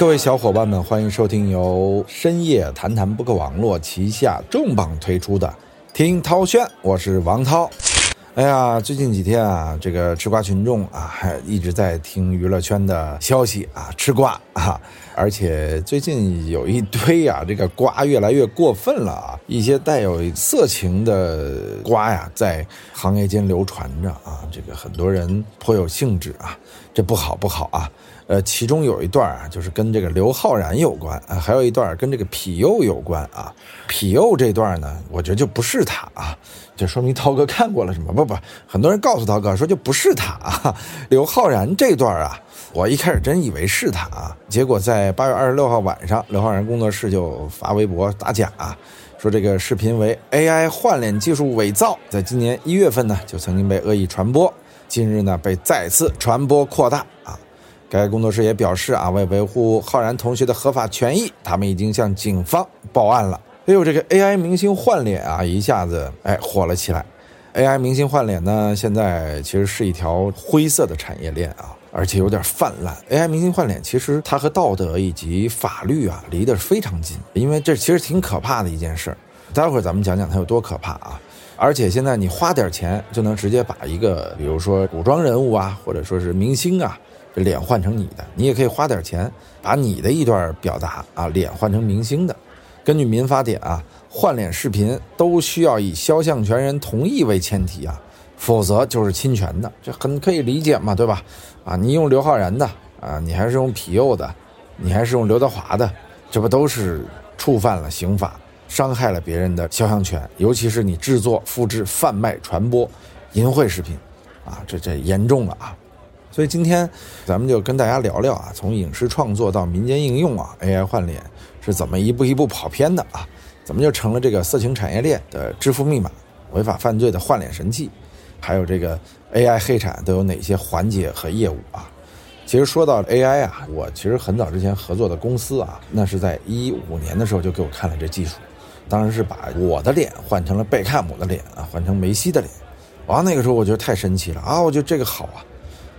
各位小伙伴们，欢迎收听由深夜谈谈播客网络旗下重磅推出的《听涛轩》，我是王涛。哎呀，最近几天啊，这个吃瓜群众啊，还一直在听娱乐圈的消息啊，吃瓜啊，而且最近有一堆啊，这个瓜越来越过分了啊，一些带有色情的瓜呀，在行业间流传着啊，这个很多人颇有兴致啊，这不好不好啊。呃，其中有一段啊，就是跟这个刘昊然有关啊，还有一段跟这个痞佑有关啊。痞佑这段呢，我觉得就不是他啊，这说明涛哥看过了什么？不不，很多人告诉涛哥说就不是他啊。刘昊然这段啊，我一开始真以为是他啊，结果在八月二十六号晚上，刘昊然工作室就发微博打假，啊说这个视频为 AI 换脸技术伪造，在今年一月份呢就曾经被恶意传播，近日呢被再次传播扩大啊。该工作室也表示啊，为维护浩然同学的合法权益，他们已经向警方报案了。哎呦，这个 AI 明星换脸啊，一下子哎火了起来。AI 明星换脸呢，现在其实是一条灰色的产业链啊，而且有点泛滥。AI 明星换脸其实它和道德以及法律啊离得非常近，因为这其实挺可怕的一件事。待会儿咱们讲讲它有多可怕啊。而且现在你花点钱就能直接把一个，比如说古装人物啊，或者说是明星啊。这脸换成你的，你也可以花点钱，把你的一段表达啊，脸换成明星的。根据民法典啊，换脸视频都需要以肖像权人同意为前提啊，否则就是侵权的。这很可以理解嘛，对吧？啊，你用刘昊然的啊，你还是用痞佑的，你还是用刘德华的，这不都是触犯了刑法，伤害了别人的肖像权？尤其是你制作、复制、贩卖、传播淫秽视频，啊，这这严重了啊！所以今天，咱们就跟大家聊聊啊，从影视创作到民间应用啊，AI 换脸是怎么一步一步跑偏的啊？怎么就成了这个色情产业链的支付密码、违法犯罪的换脸神器？还有这个 AI 黑产都有哪些环节和业务啊？其实说到 AI 啊，我其实很早之前合作的公司啊，那是在一五年的时候就给我看了这技术，当时是把我的脸换成了贝克姆的脸啊，换成梅西的脸，哇，那个时候我觉得太神奇了啊，我觉得这个好啊。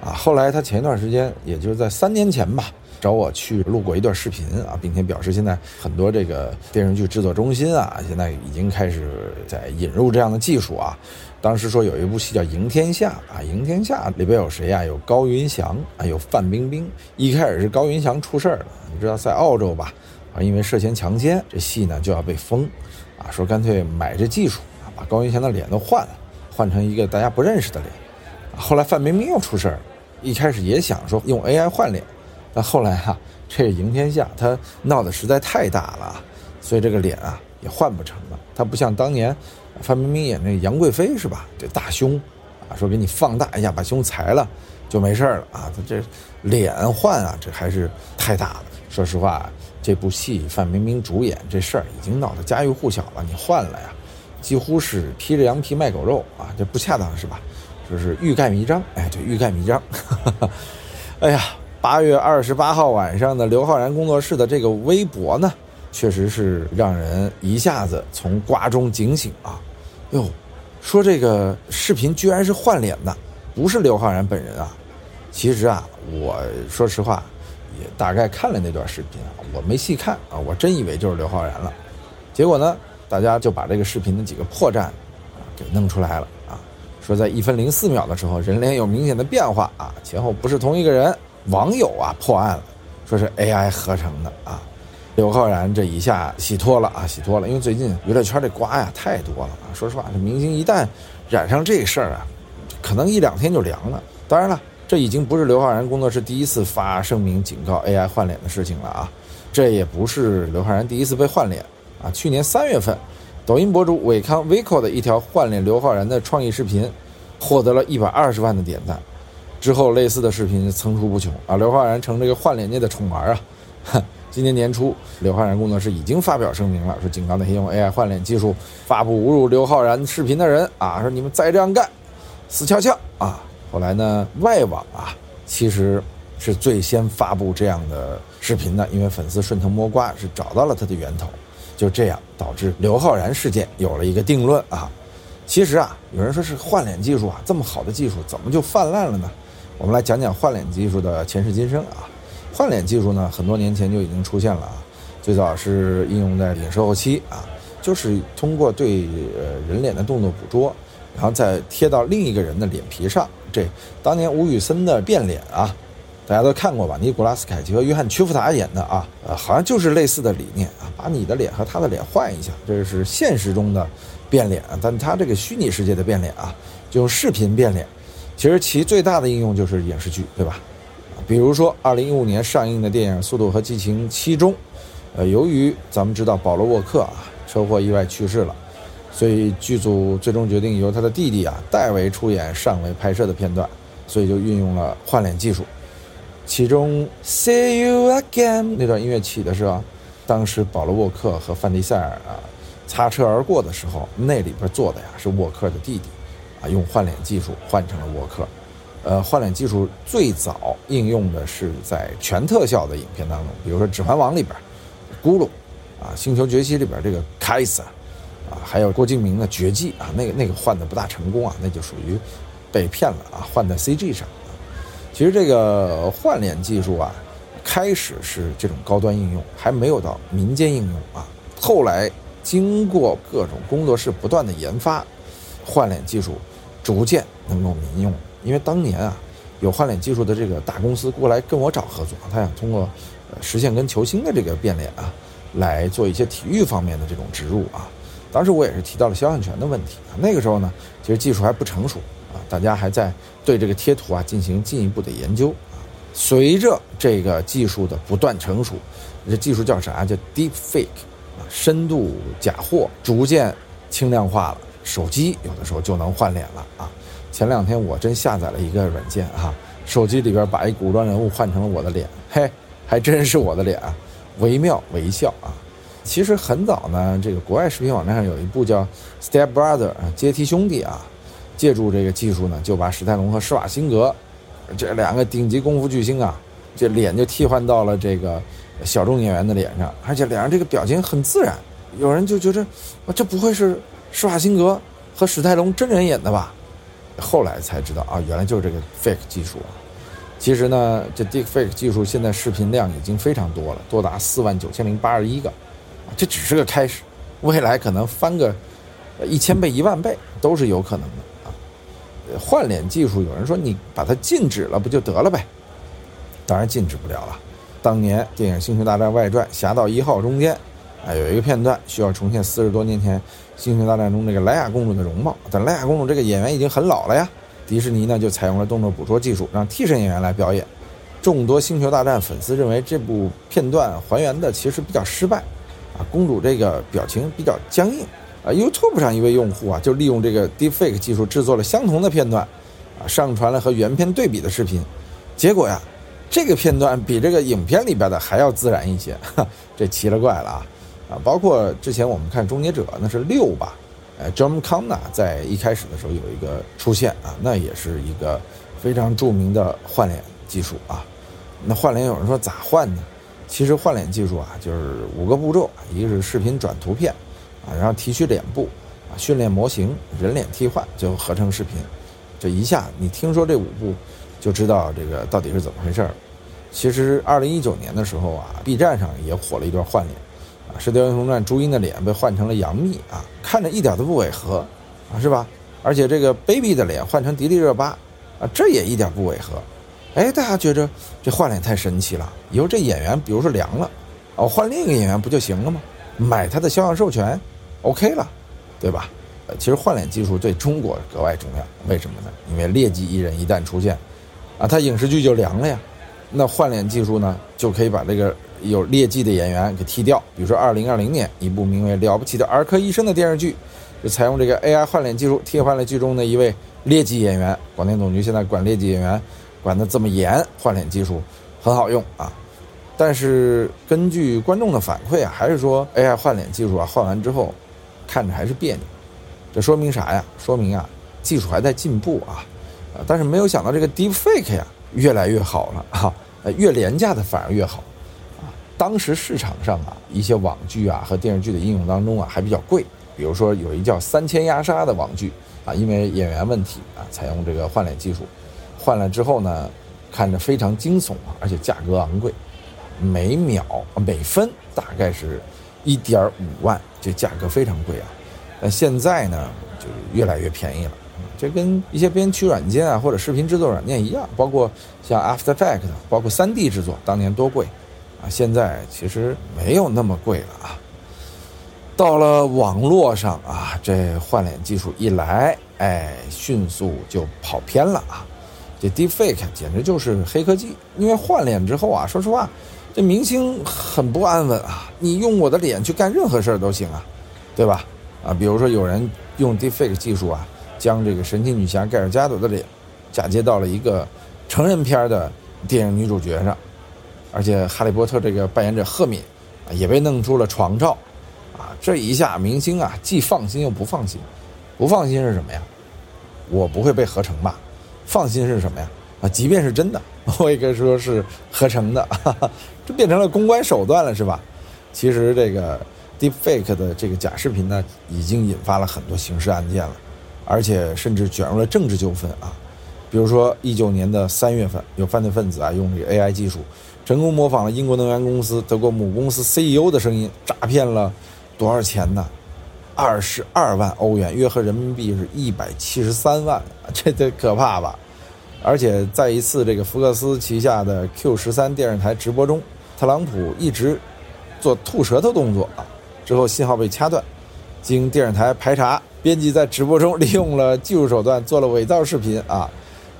啊，后来他前一段时间，也就是在三年前吧，找我去录过一段视频啊，并且表示现在很多这个电视剧制作中心啊，现在已经开始在引入这样的技术啊。当时说有一部戏叫《赢天下》啊，《赢天下》里边有谁呀？有高云翔啊，有范冰冰。一开始是高云翔出事儿了，你知道在澳洲吧？啊，因为涉嫌强奸，这戏呢就要被封，啊，说干脆买这技术啊，把高云翔的脸都换了，换成一个大家不认识的脸。后来范冰冰又出事儿。一开始也想说用 AI 换脸，但后来哈，这赢天下他闹得实在太大了，所以这个脸啊也换不成了。他不像当年范冰冰演那杨贵妃是吧？这大胸啊，说给你放大一下，把胸裁了就没事了啊。他这脸换啊，这还是太大了。说实话，这部戏范冰冰主演这事儿已经闹得家喻户晓了，你换了呀，几乎是披着羊皮卖狗肉啊，这不恰当是吧？就是欲盖弥彰，哎，对，欲盖弥彰。哎呀，八月二十八号晚上的刘昊然工作室的这个微博呢，确实是让人一下子从瓜中警醒啊！哟，说这个视频居然是换脸的，不是刘昊然本人啊！其实啊，我说实话，也大概看了那段视频啊，我没细看啊，我真以为就是刘昊然了。结果呢，大家就把这个视频的几个破绽啊给弄出来了啊。说在一分零四秒的时候，人脸有明显的变化啊，前后不是同一个人。网友啊破案了，说是 AI 合成的啊。刘昊然这一下洗脱了啊，洗脱了，因为最近娱乐圈这瓜呀太多了啊。说实话，这明星一旦染上这事儿啊，可能一两天就凉了。当然了，这已经不是刘昊然工作室第一次发声明警告 AI 换脸的事情了啊。这也不是刘昊然第一次被换脸啊。去年三月份。抖音博主伟康 Vico 的一条换脸刘昊然的创意视频，获得了一百二十万的点赞。之后，类似的视频层出不穷啊！刘昊然成这个换脸界的宠儿啊！哼今年年初，刘昊然工作室已经发表声明了，说警告那些用 AI 换脸技术发布侮辱刘昊然视频的人啊，说你们再这样干，死翘翘啊！后来呢，外网啊，其实是最先发布这样的视频的，因为粉丝顺藤摸瓜是找到了它的源头。就这样导致刘昊然事件有了一个定论啊！其实啊，有人说是换脸技术啊，这么好的技术怎么就泛滥了呢？我们来讲讲换脸技术的前世今生啊。换脸技术呢，很多年前就已经出现了啊，最早是应用在影视后期啊，就是通过对呃人脸的动作捕捉，然后再贴到另一个人的脸皮上。这当年吴宇森的变脸啊，大家都看过吧？尼古拉斯凯奇和约翰屈服塔演的啊，呃，好像就是类似的理念啊，把你的脸和他的脸换一下，这是现实中的变脸，但他这个虚拟世界的变脸啊，就用视频变脸。其实其最大的应用就是影视剧，对吧？比如说二零一五年上映的电影《速度和激情七》中，呃，由于咱们知道保罗沃克啊车祸意外去世了，所以剧组最终决定由他的弟弟啊代为出演上位拍摄的片段，所以就运用了换脸技术。其中《See You Again》那段音乐起的时候，当时保罗沃克和范迪塞尔啊擦车而过的时候，那里边坐的呀是沃克的弟弟。啊，用换脸技术换成了沃克，呃，换脸技术最早应用的是在全特效的影片当中，比如说《指环王》里边，咕噜，啊，《星球崛起》里边这个凯撒，啊，还有郭敬明的《绝技》啊，那个那个换的不大成功啊，那就属于被骗了啊，换在 CG 上。其实这个换脸技术啊，开始是这种高端应用，还没有到民间应用啊。后来经过各种工作室不断的研发，换脸技术。逐渐能够民用，因为当年啊，有换脸技术的这个大公司过来跟我找合作，他想通过呃实现跟球星的这个变脸啊，来做一些体育方面的这种植入啊。当时我也是提到了肖像权的问题啊。那个时候呢，其实技术还不成熟啊，大家还在对这个贴图啊进行进一步的研究啊。随着这个技术的不断成熟，这技术叫啥？叫 Deep Fake 啊，深度假货逐渐轻量化了。手机有的时候就能换脸了啊！前两天我真下载了一个软件啊，手机里边把一古装人物换成了我的脸，嘿，还真是我的脸啊，惟妙惟肖啊！其实很早呢，这个国外视频网站上有一部叫《Step Brother》啊，阶梯兄弟啊，借助这个技术呢，就把史泰龙和施瓦辛格这两个顶级功夫巨星啊，这脸就替换到了这个小众演员的脸上，而且脸上这个表情很自然，有人就觉得，这不会是？施瓦辛格和史泰龙真人演的吧？后来才知道啊，原来就是这个 fake 技术啊。其实呢，这 deep fake 技术现在视频量已经非常多了，多达四万九千零八十一个，这只是个开始，未来可能翻个一千倍、一万倍都是有可能的啊。换脸技术，有人说你把它禁止了不就得了呗？当然禁止不了了。当年电影《星球大战外传：侠盗一号》中间。啊，有一个片段需要重现四十多年前《星球大战》中这个莱娅公主的容貌，但莱娅公主这个演员已经很老了呀。迪士尼呢就采用了动作捕捉技术，让替身演员来表演。众多《星球大战》粉丝认为这部片段还原的其实比较失败，啊，公主这个表情比较僵硬。啊，YouTube 上一位用户啊就利用这个 Deepfake 技术制作了相同的片段，啊，上传了和原片对比的视频，结果呀，这个片段比这个影片里边的还要自然一些，这奇了怪了啊！啊，包括之前我们看《终结者》，那是六吧？呃，John Connor 在一开始的时候有一个出现啊，那也是一个非常著名的换脸技术啊。那换脸有人说咋换呢？其实换脸技术啊，就是五个步骤：一个是视频转图片啊，然后提取脸部啊，训练模型，人脸替换，最后合成视频。这一下你听说这五步，就知道这个到底是怎么回事儿。其实二零一九年的时候啊，B 站上也火了一段换脸。啊，《射雕英雄传》朱茵的脸被换成了杨幂啊，看着一点都不违和，啊，是吧？而且这个 Baby 的脸换成迪丽热巴，啊，这也一点不违和。哎，大家觉着这换脸太神奇了，以后这演员比如说凉了，哦，换另一个演员不就行了吗？买他的肖像授权，OK 了，对吧？呃，其实换脸技术对中国格外重要，为什么呢？因为劣迹艺人一旦出现，啊，他影视剧就凉了呀。那换脸技术呢，就可以把这个。有劣迹的演员给踢掉，比如说二零二零年一部名为《了不起的儿科医生》的电视剧，就采用这个 AI 换脸技术，替换了剧中的一位劣迹演员。广电总局现在管劣迹演员管得这么严，换脸技术很好用啊。但是根据观众的反馈啊，还是说 AI 换脸技术啊，换完之后看着还是别扭。这说明啥呀？说明啊，技术还在进步啊。但是没有想到这个 Deepfake 呀，越来越好了啊，越廉价的反而越好。当时市场上啊，一些网剧啊和电视剧的应用当中啊还比较贵，比如说有一叫《三千压杀》的网剧啊，因为演员问题啊，采用这个换脸技术，换了之后呢，看着非常惊悚啊，而且价格昂贵，每秒每分大概是一点五万，这价格非常贵啊。那现在呢，就越来越便宜了。这跟一些编曲软件啊，或者视频制作软件一样，包括像 After Effects，包括 3D 制作，当年多贵啊，现在其实没有那么贵了啊。到了网络上啊，这换脸技术一来，哎，迅速就跑偏了啊。这 Deepfake 简直就是黑科技，因为换脸之后啊，说实话，这明星很不安稳啊。你用我的脸去干任何事儿都行啊，对吧？啊，比如说有人用 Deepfake 技术啊，将这个神奇女侠盖尔加朵的脸嫁接到了一个成人片的电影女主角上，而且哈利波特这个扮演者赫敏啊，也被弄出了床照。啊，这一下明星啊，既放心又不放心。不放心是什么呀？我不会被合成吧？放心是什么呀？啊，即便是真的，我也可以说是合成的，这变成了公关手段了，是吧？其实这个 deepfake 的这个假视频呢，已经引发了很多刑事案件了，而且甚至卷入了政治纠纷啊。比如说，一九年的三月份，有犯罪分子啊，用这个 AI 技术，成功模仿了英国能源公司德国母公司 CEO 的声音，诈骗了。多少钱呢？二十二万欧元，约合人民币是一百七十三万，这得可怕吧？而且在一次这个福克斯旗下的 Q 十三电视台直播中，特朗普一直做吐舌头动作啊，之后信号被掐断，经电视台排查，编辑在直播中 利用了技术手段做了伪造视频啊，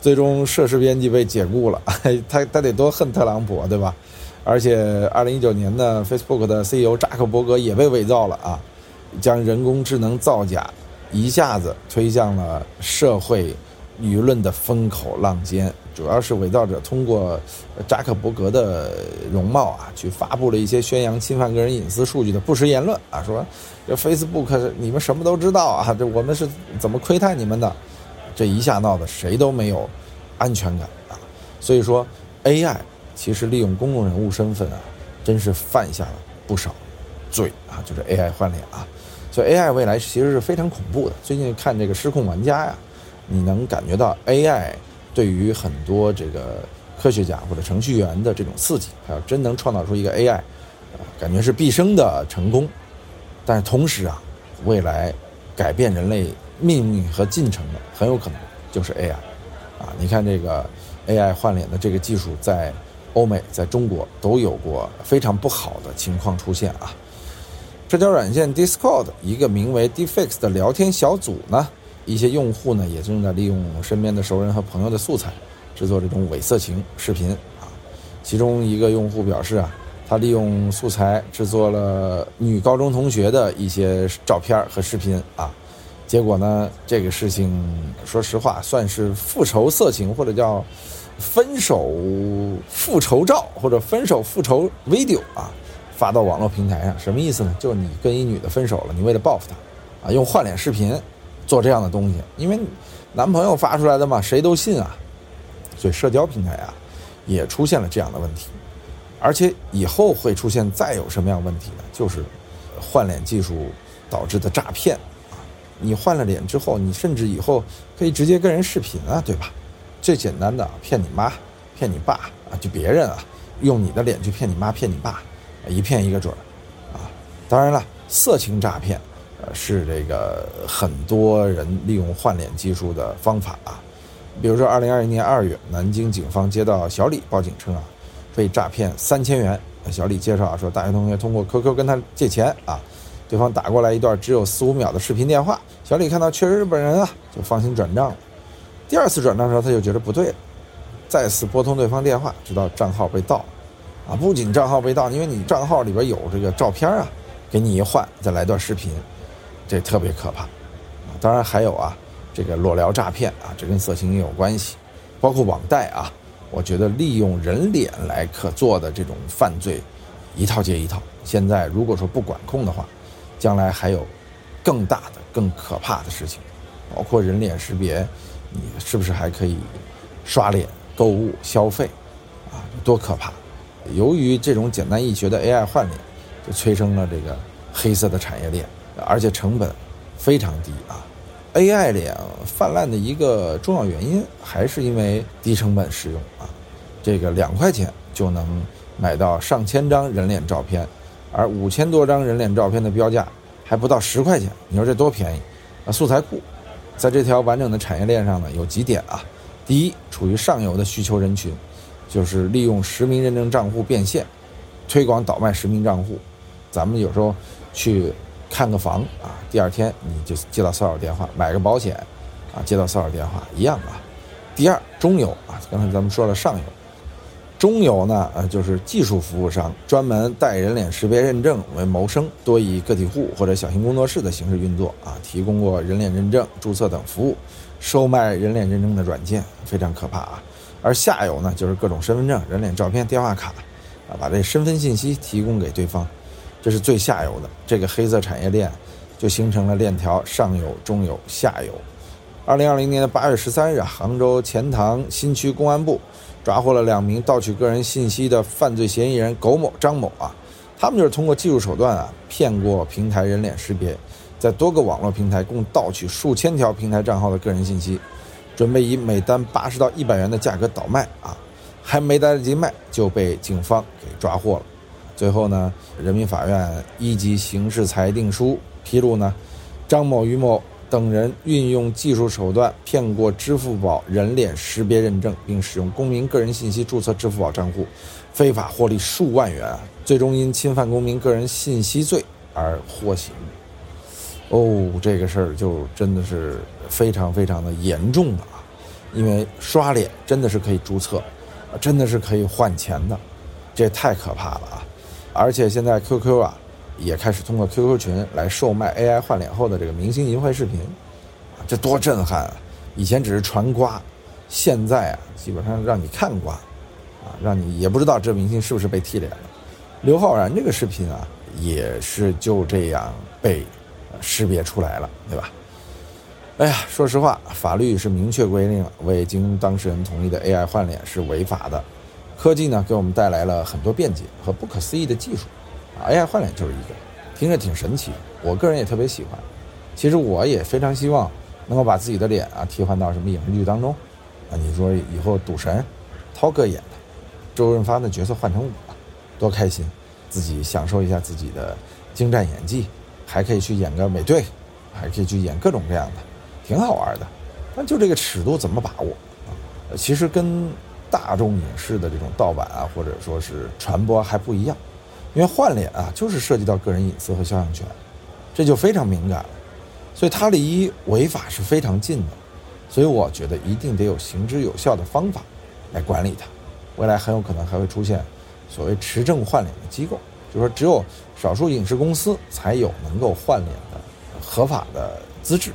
最终涉事编辑被解雇了。他他得多恨特朗普，对吧？而且，二零一九年呢，Facebook 的 CEO 扎克伯格也被伪造了啊，将人工智能造假一下子推向了社会舆论的风口浪尖。主要是伪造者通过扎克伯格的容貌啊，去发布了一些宣扬侵犯个人隐私数据的不实言论啊，说这 Facebook 你们什么都知道啊，这我们是怎么窥探你们的？这一下闹得谁都没有安全感啊。所以说 AI。其实利用公众人物身份啊，真是犯下了不少罪啊！就是 AI 换脸啊，所以 AI 未来其实是非常恐怖的。最近看这个《失控玩家》呀，你能感觉到 AI 对于很多这个科学家或者程序员的这种刺激。还要真能创造出一个 AI，啊，感觉是毕生的成功。但是同时啊，未来改变人类命运和进程的很有可能就是 AI 啊！你看这个 AI 换脸的这个技术在。欧美在中国都有过非常不好的情况出现啊！社交软件 Discord 一个名为 Defix 的聊天小组呢，一些用户呢也正在利用身边的熟人和朋友的素材，制作这种伪色情视频啊。其中一个用户表示啊，他利用素材制作了女高中同学的一些照片和视频啊，结果呢，这个事情说实话算是复仇色情或者叫。分手复仇照或者分手复仇 video 啊，发到网络平台上，什么意思呢？就你跟一女的分手了，你为了报复她，啊，用换脸视频做这样的东西，因为男朋友发出来的嘛，谁都信啊。所以社交平台啊，也出现了这样的问题，而且以后会出现再有什么样问题呢？就是换脸技术导致的诈骗。你换了脸之后，你甚至以后可以直接跟人视频啊，对吧？最简单的骗你妈，骗你爸啊，就别人啊，用你的脸去骗你妈骗你爸，一骗一个准儿，啊，当然了，色情诈骗，呃，是这个很多人利用换脸技术的方法啊。比如说，二零二一年二月，南京警方接到小李报警称啊，被诈骗三千元。小李介绍，说大学同学通过 QQ 跟他借钱啊，对方打过来一段只有四五秒的视频电话，小李看到确实是本人啊，就放心转账了。第二次转账的时候，他就觉得不对了，再次拨通对方电话，直到账号被盗，啊，不仅账号被盗，因为你账号里边有这个照片啊，给你一换，再来段视频，这特别可怕，当然还有啊，这个裸聊诈骗啊，这跟色情也有关系，包括网贷啊，我觉得利用人脸来可做的这种犯罪，一套接一套。现在如果说不管控的话，将来还有更大的、更可怕的事情，包括人脸识别。你是不是还可以刷脸购物消费啊？多可怕！由于这种简单易学的 AI 换脸，就催生了这个黑色的产业链，而且成本非常低啊。AI 脸泛滥的一个重要原因，还是因为低成本使用啊。这个两块钱就能买到上千张人脸照片，而五千多张人脸照片的标价还不到十块钱，你说这多便宜？啊，素材库在这条完整的产业链上呢，有几点啊？第一，处于上游的需求人群，就是利用实名认证账户变现，推广倒卖实名账户。咱们有时候去看个房啊，第二天你就接到骚扰电话，买个保险啊，接到骚扰电话一样啊。第二，中游啊，刚才咱们说了上游。中游呢，呃，就是技术服务商，专门带人脸识别认证为谋生，多以个体户或者小型工作室的形式运作啊，提供过人脸认证、注册等服务，售卖人脸认证的软件，非常可怕啊。而下游呢，就是各种身份证、人脸照片、电话卡，啊，把这身份信息提供给对方，这是最下游的。这个黑色产业链就形成了链条：上游、中游、下游。二零二零年的八月十三日，杭州钱塘新区公安部。抓获了两名盗取个人信息的犯罪嫌疑人苟某、张某啊，他们就是通过技术手段啊，骗过平台人脸识别，在多个网络平台共盗取数千条平台账号的个人信息，准备以每单八十到一百元的价格倒卖啊，还没来得及卖就被警方给抓获了。最后呢，人民法院一级刑事裁定书披露呢，张某、于某。等人运用技术手段骗过支付宝人脸识别认证，并使用公民个人信息注册支付宝账户，非法获利数万元，最终因侵犯公民个人信息罪而获刑。哦，这个事儿就真的是非常非常的严重了啊！因为刷脸真的是可以注册，真的是可以换钱的，这太可怕了啊！而且现在 QQ 啊。也开始通过 QQ 群来售卖 AI 换脸后的这个明星淫秽视频，这多震撼啊！以前只是传瓜，现在啊，基本上让你看瓜，啊，让你也不知道这明星是不是被替脸了。刘昊然这个视频啊，也是就这样被识别出来了，对吧？哎呀，说实话，法律是明确规定了，未经当事人同意的 AI 换脸是违法的。科技呢，给我们带来了很多便捷和不可思议的技术。AI 换脸就是一个，听着挺神奇，我个人也特别喜欢。其实我也非常希望能够把自己的脸啊替换到什么影视剧当中，啊，你说以后赌神，涛哥演的，周润发的角色换成我，多开心！自己享受一下自己的精湛演技，还可以去演个美队，还可以去演各种各样的，挺好玩的。但就这个尺度怎么把握啊？其实跟大众影视的这种盗版啊，或者说是传播还不一样。因为换脸啊，就是涉及到个人隐私和肖像权，这就非常敏感了，所以它离违法是非常近的，所以我觉得一定得有行之有效的方法来管理它。未来很有可能还会出现所谓持证换脸的机构，就是说只有少数影视公司才有能够换脸的合法的资质，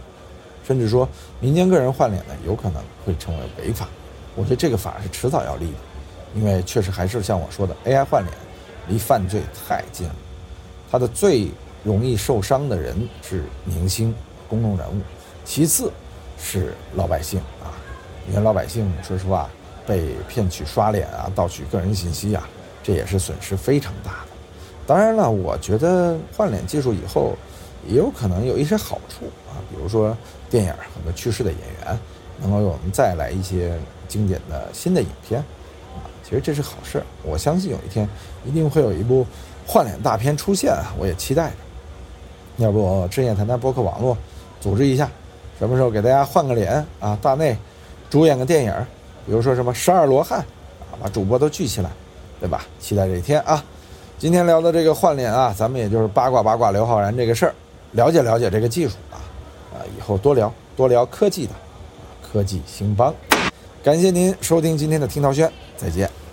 甚至说民间个人换脸呢，有可能会成为违法。我觉得这个法是迟早要立的，因为确实还是像我说的，AI 换脸。离犯罪太近了，他的最容易受伤的人是明星、公众人物，其次是老百姓啊。你看老百姓说实话被骗取刷脸啊、盗取个人信息啊，这也是损失非常大的。当然了，我觉得换脸技术以后也有可能有一些好处啊，比如说电影很多去世的演员能够我们再来一些经典的新的影片。其实这是好事，我相信有一天一定会有一部换脸大片出现啊！我也期待着。要不深夜谈谈播客网络组织一下，什么时候给大家换个脸啊？大内主演个电影，比如说什么十二罗汉啊，把主播都聚起来，对吧？期待这一天啊！今天聊的这个换脸啊，咱们也就是八卦八卦刘昊然这个事儿，了解了解这个技术啊，啊，以后多聊多聊科技的科技兴邦。感谢您收听今天的听涛轩，再见。